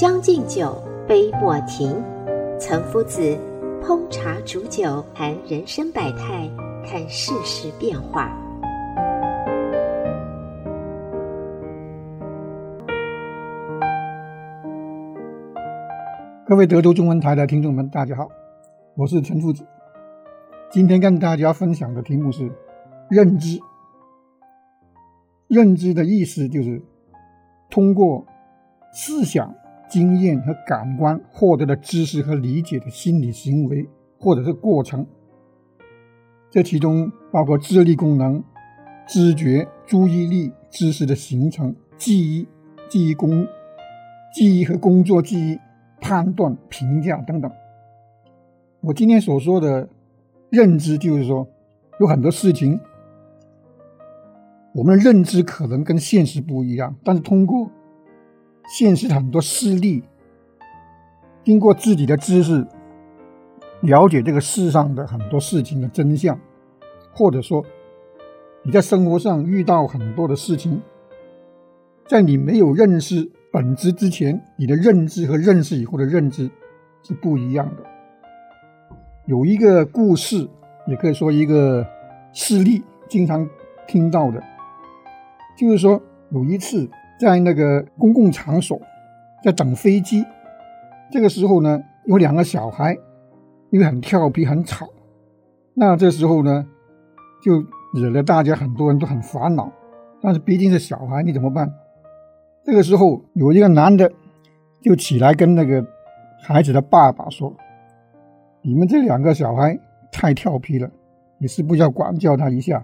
将进酒，杯莫停。岑夫子烹茶煮酒，谈人生百态，看世事变化。各位德州中文台的听众们，大家好，我是岑夫子。今天跟大家分享的题目是认知。认知的意思就是通过思想。经验和感官获得的知识和理解的心理行为或者是过程，这其中包括智力功能、知觉、注意力、知识的形成、记忆、记忆工、记忆和工作记忆、判断、评价等等。我今天所说的认知，就是说有很多事情，我们的认知可能跟现实不一样，但是通过。现实很多事例，经过自己的知识了解这个世上的很多事情的真相，或者说你在生活上遇到很多的事情，在你没有认识本质之前，你的认知和认识以后的认知是不一样的。有一个故事，也可以说一个事例，经常听到的，就是说有一次。在那个公共场所，在等飞机，这个时候呢，有两个小孩，因为很调皮、很吵，那这时候呢，就惹得大家很多人都很烦恼。但是毕竟是小孩，你怎么办？这个时候有一个男的就起来跟那个孩子的爸爸说：“你们这两个小孩太调皮了，你是不是要管教他一下？”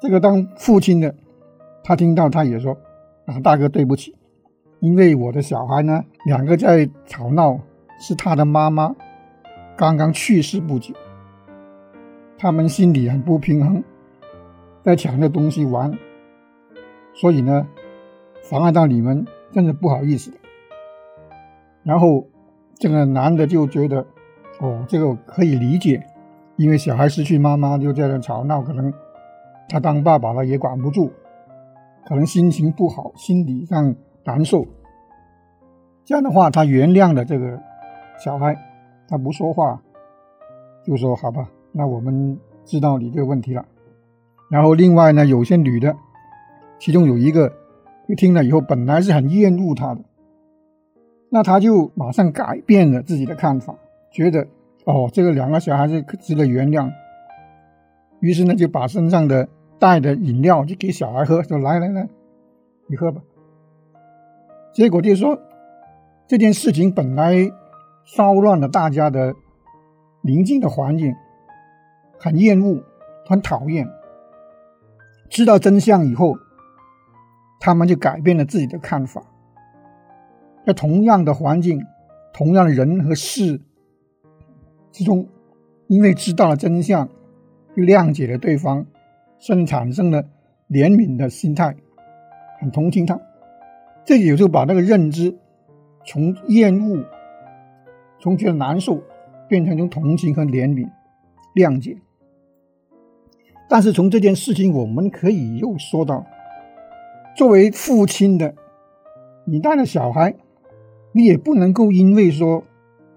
这个当父亲的。他听到，他也说：“啊，大哥，对不起，因为我的小孩呢，两个在吵闹，是他的妈妈刚刚去世不久，他们心里很不平衡，在抢着东西玩，所以呢，妨碍到你们，真的不好意思。”然后这个男的就觉得：“哦，这个可以理解，因为小孩失去妈妈就在那吵闹，可能他当爸爸了也管不住。”可能心情不好，心理上难受。这样的话，他原谅了这个小孩，他不说话，就说：“好吧，那我们知道你这个问题了。”然后另外呢，有些女的，其中有一个，就听了以后，本来是很厌恶他的，那他就马上改变了自己的看法，觉得哦，这个两个小孩子值得原谅。于是呢，就把身上的。带的饮料就给小孩喝，说来来来，你喝吧。结果就是说，这件事情本来骚乱了大家的宁静的环境，很厌恶，很讨厌。知道真相以后，他们就改变了自己的看法。在同样的环境、同样的人和事之中，因为知道了真相，就谅解了对方。甚至产生了怜悯的心态，很同情他。这有时候把那个认知从厌恶、从觉得难受，变成从同情和怜悯、谅解。但是从这件事情，我们可以又说到，作为父亲的，你带着小孩，你也不能够因为说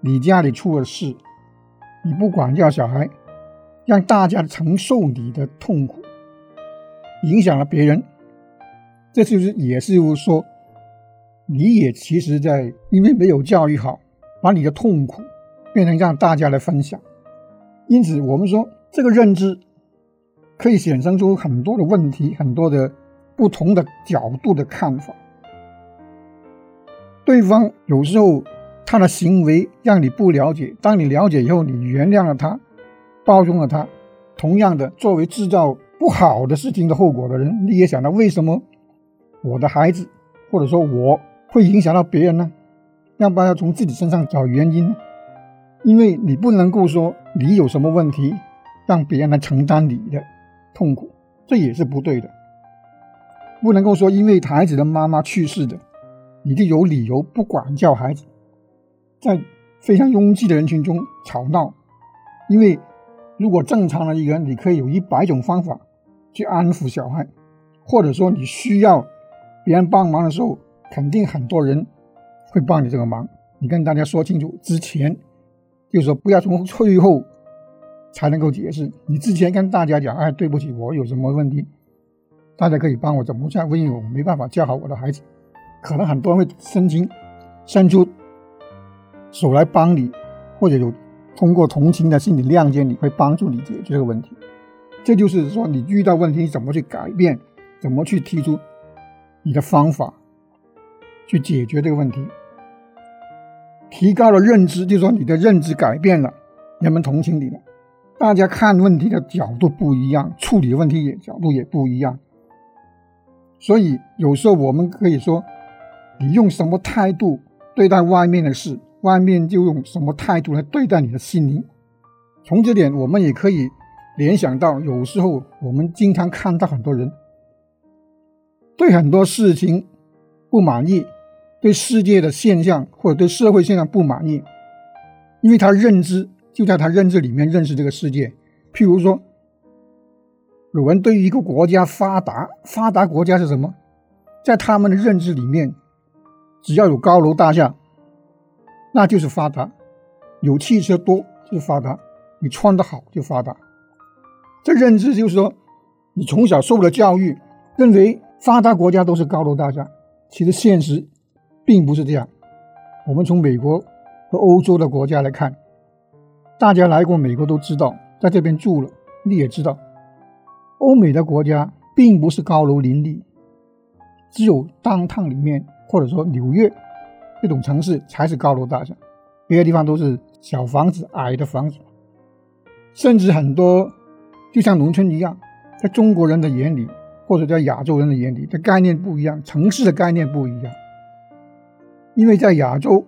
你家里出了事，你不管教小孩，让大家承受你的痛苦。影响了别人，这就是也是说，你也其实在因为没有教育好，把你的痛苦变成让大家来分享。因此，我们说这个认知可以衍生出很多的问题，很多的不同的角度的看法。对方有时候他的行为让你不了解，当你了解以后，你原谅了他，包容了他。同样的，作为制造不好的事情的后果的人，你也想到为什么我的孩子或者说我会影响到别人呢？要不要从自己身上找原因呢？因为你不能够说你有什么问题，让别人来承担你的痛苦，这也是不对的。不能够说因为孩子的妈妈去世的，你就有理由不管教孩子，在非常拥挤的人群中吵闹。因为如果正常的一个人，你可以有一百种方法去安抚小孩，或者说你需要别人帮忙的时候，肯定很多人会帮你这个忙。你跟大家说清楚之前。就是说，不要从最后才能够解释。你之前跟大家讲，哎，对不起，我有什么问题，大家可以帮我怎么下？因为我没办法教好我的孩子，可能很多人会伸情伸出手来帮你，或者有通过同情的心理谅解你，会帮助你解决这个问题。这就是说，你遇到问题怎么去改变，怎么去提出你的方法去解决这个问题。提高了认知，就说你的认知改变了，人们同情你了。大家看问题的角度不一样，处理问题也角度也不一样。所以有时候我们可以说，你用什么态度对待外面的事，外面就用什么态度来对待你的心灵。从这点，我们也可以联想到，有时候我们经常看到很多人对很多事情不满意。对世界的现象或者对社会现象不满意，因为他认知就在他认知里面认识这个世界。譬如说，有人对于一个国家发达，发达国家是什么？在他们的认知里面，只要有高楼大厦，那就是发达；有汽车多就发达；你穿得好就发达。这认知就是说，你从小受了教育，认为发达国家都是高楼大厦，其实现实。并不是这样。我们从美国和欧洲的国家来看，大家来过美国都知道，在这边住了，你也知道，欧美的国家并不是高楼林立，只有当趟里面或者说纽约这种城市才是高楼大厦，别的地方都是小房子、矮的房子，甚至很多就像农村一样，在中国人的眼里或者在亚洲人的眼里，这概念不一样，城市的概念不一样。因为在亚洲，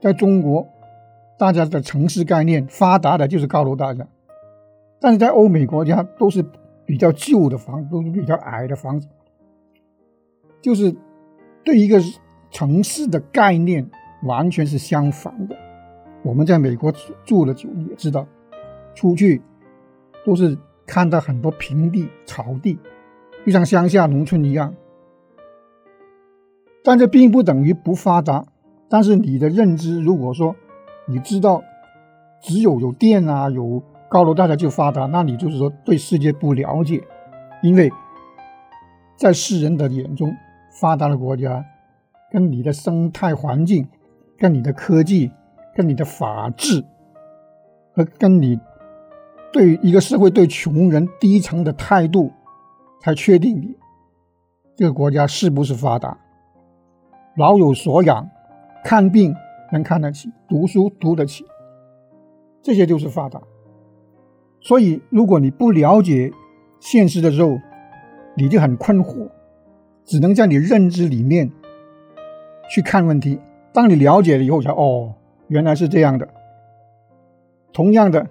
在中国，大家的城市概念发达的就是高楼大厦，但是在欧美国家都是比较旧的房子，都是比较矮的房子，就是对一个城市的概念完全是相反的。我们在美国住了久，也知道，出去都是看到很多平地、草地，就像乡下农村一样。但这并不等于不发达。但是你的认知，如果说你知道只有有电啊、有高楼大厦就发达，那你就是说对世界不了解。因为在世人的眼中，发达的国家跟你的生态环境、跟你的科技、跟你的法治和跟你对一个社会对穷人低层的态度，才确定你这个国家是不是发达。老有所养。看病能看得起，读书读得起，这些就是发达。所以，如果你不了解现实的时候，你就很困惑，只能在你认知里面去看问题。当你了解了以后，才哦，原来是这样的。同样的，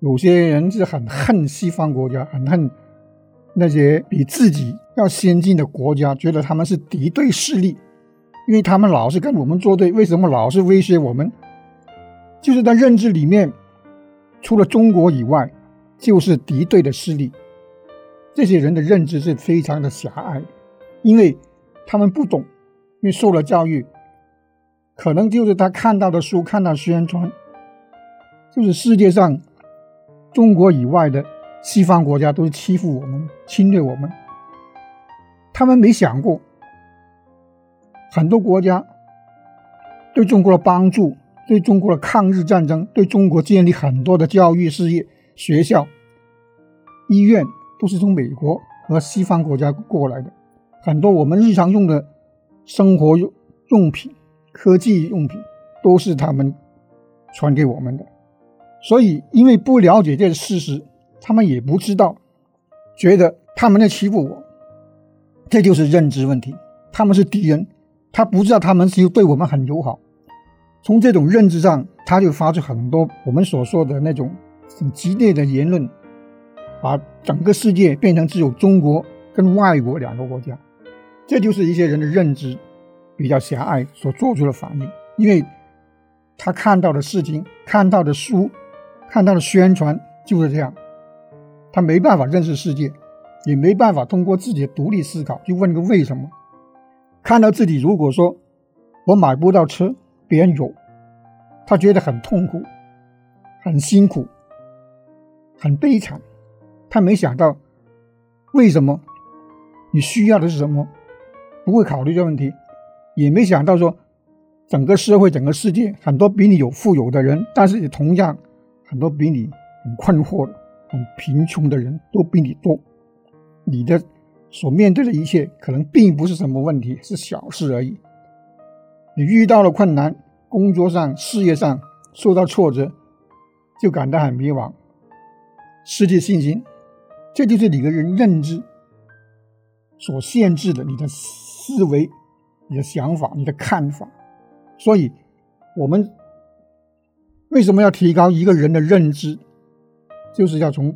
有些人是很恨西方国家，很恨那些比自己要先进的国家，觉得他们是敌对势力。因为他们老是跟我们作对，为什么老是威胁我们？就是在认知里面，除了中国以外，就是敌对的势力。这些人的认知是非常的狭隘，因为他们不懂，因为受了教育，可能就是他看到的书、看到宣传，就是世界上中国以外的西方国家都是欺负我们、侵略我们，他们没想过。很多国家对中国的帮助，对中国的抗日战争，对中国建立很多的教育事业、学校、医院，都是从美国和西方国家过来的。很多我们日常用的生活用用品、科技用品，都是他们传给我们的。所以，因为不了解这个事实，他们也不知道觉得他们在欺负我，这就是认知问题。他们是敌人，他不知道他们是对我们很友好。从这种认知上，他就发出很多我们所说的那种很激烈的言论，把整个世界变成只有中国跟外国两个国家。这就是一些人的认知比较狭隘所做出的反应，因为他看到的事情、看到的书、看到的宣传就是这样。他没办法认识世界，也没办法通过自己的独立思考去问个为什么。看到自己如果说我买不到车，别人有，他觉得很痛苦、很辛苦、很悲惨。他没想到为什么你需要的是什么，不会考虑这问题，也没想到说整个社会、整个世界很多比你有富有的人，但是也同样很多比你很困惑。很贫穷的人都比你多，你的所面对的一切可能并不是什么问题，是小事而已。你遇到了困难，工作上、事业上受到挫折，就感到很迷茫，失去信心，这就是你个人认知所限制的你的思维、你的想法、你的看法。所以，我们为什么要提高一个人的认知？就是要从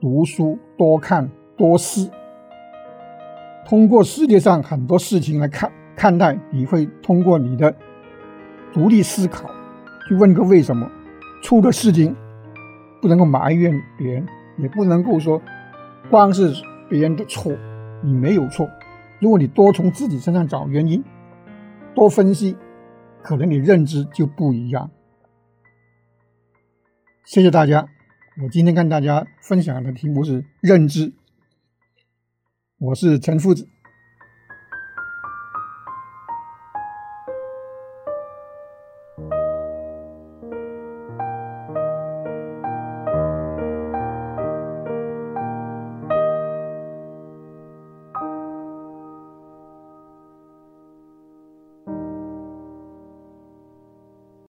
读书多看多思，通过世界上很多事情来看看待，你会通过你的独立思考去问个为什么，出的事情不能够埋怨别人，也不能够说光是别人的错，你没有错。如果你多从自己身上找原因，多分析，可能你认知就不一样。谢谢大家。我今天跟大家分享的题目是认知，我是陈夫子。